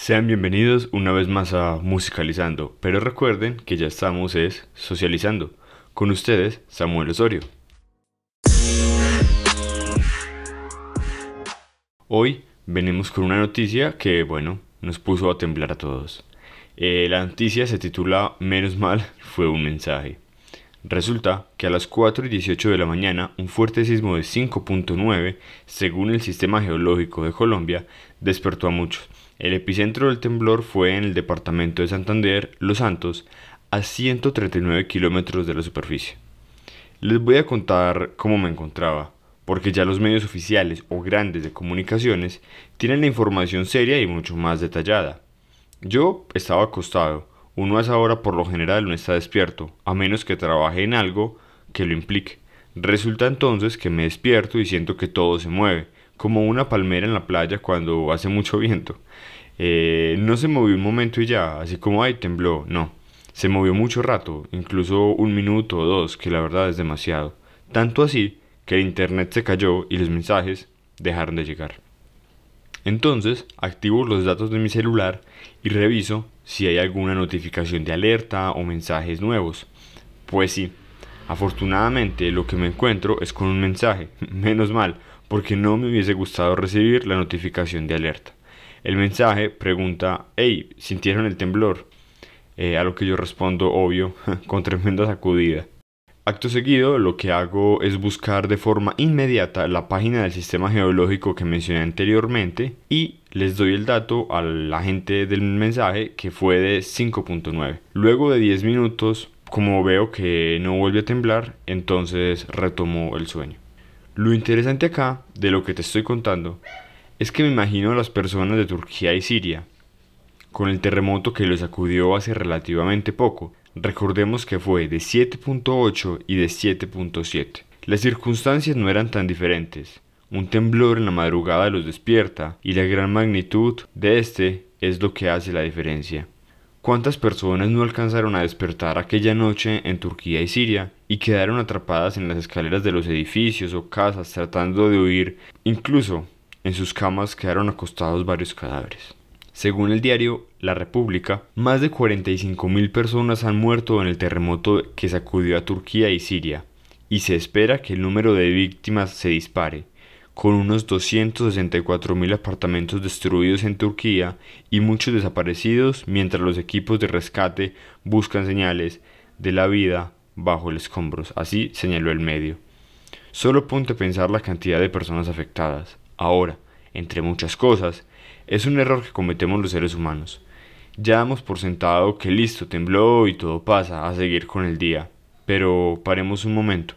Sean bienvenidos una vez más a Musicalizando, pero recuerden que ya estamos es socializando. Con ustedes, Samuel Osorio. Hoy venimos con una noticia que, bueno, nos puso a temblar a todos. Eh, la noticia se titula Menos mal fue un mensaje. Resulta que a las 4 y 18 de la mañana un fuerte sismo de 5.9, según el Sistema Geológico de Colombia, despertó a muchos. El epicentro del temblor fue en el departamento de Santander, Los Santos, a 139 kilómetros de la superficie. Les voy a contar cómo me encontraba, porque ya los medios oficiales o grandes de comunicaciones tienen la información seria y mucho más detallada. Yo estaba acostado, uno a esa hora por lo general no está despierto, a menos que trabaje en algo que lo implique. Resulta entonces que me despierto y siento que todo se mueve, como una palmera en la playa cuando hace mucho viento. Eh, no se movió un momento y ya, así como ay tembló, no. Se movió mucho rato, incluso un minuto o dos, que la verdad es demasiado. Tanto así que el internet se cayó y los mensajes dejaron de llegar. Entonces activo los datos de mi celular y reviso si hay alguna notificación de alerta o mensajes nuevos. Pues sí, afortunadamente lo que me encuentro es con un mensaje, menos mal, porque no me hubiese gustado recibir la notificación de alerta. El mensaje pregunta, hey, ¿sintieron el temblor? Eh, a lo que yo respondo, obvio, con tremenda sacudida. Acto seguido, lo que hago es buscar de forma inmediata la página del sistema geológico que mencioné anteriormente y les doy el dato a la gente del mensaje que fue de 5.9. Luego de 10 minutos, como veo que no vuelve a temblar, entonces retomo el sueño. Lo interesante acá, de lo que te estoy contando, es que me imagino a las personas de Turquía y Siria, con el terremoto que los sacudió hace relativamente poco, Recordemos que fue de 7.8 y de 7.7. Las circunstancias no eran tan diferentes. Un temblor en la madrugada los despierta y la gran magnitud de este es lo que hace la diferencia. ¿Cuántas personas no alcanzaron a despertar aquella noche en Turquía y Siria y quedaron atrapadas en las escaleras de los edificios o casas tratando de huir? Incluso en sus camas quedaron acostados varios cadáveres. Según el diario La República, más de 45.000 personas han muerto en el terremoto que sacudió a Turquía y Siria, y se espera que el número de víctimas se dispare, con unos 264.000 apartamentos destruidos en Turquía y muchos desaparecidos mientras los equipos de rescate buscan señales de la vida bajo el escombros, así señaló el medio. Solo ponte a pensar la cantidad de personas afectadas. Ahora, entre muchas cosas, es un error que cometemos los seres humanos. Ya damos por sentado que listo, tembló y todo pasa, a seguir con el día. Pero paremos un momento.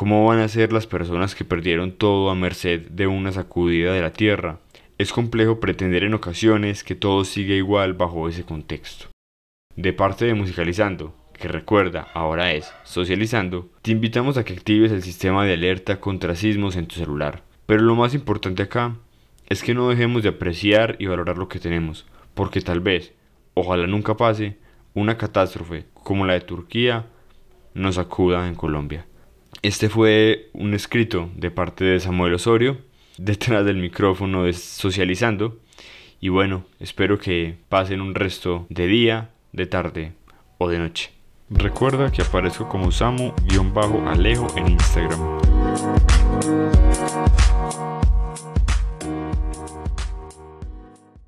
¿Cómo van a ser las personas que perdieron todo a merced de una sacudida de la tierra? Es complejo pretender en ocasiones que todo sigue igual bajo ese contexto. De parte de Musicalizando, que recuerda ahora es Socializando, te invitamos a que actives el sistema de alerta contra sismos en tu celular. Pero lo más importante acá es que no dejemos de apreciar y valorar lo que tenemos, porque tal vez, ojalá nunca pase, una catástrofe como la de Turquía nos acuda en Colombia. Este fue un escrito de parte de Samuel Osorio, detrás del micrófono Socializando, y bueno, espero que pasen un resto de día, de tarde o de noche. Recuerda que aparezco como Samu-Alejo en Instagram.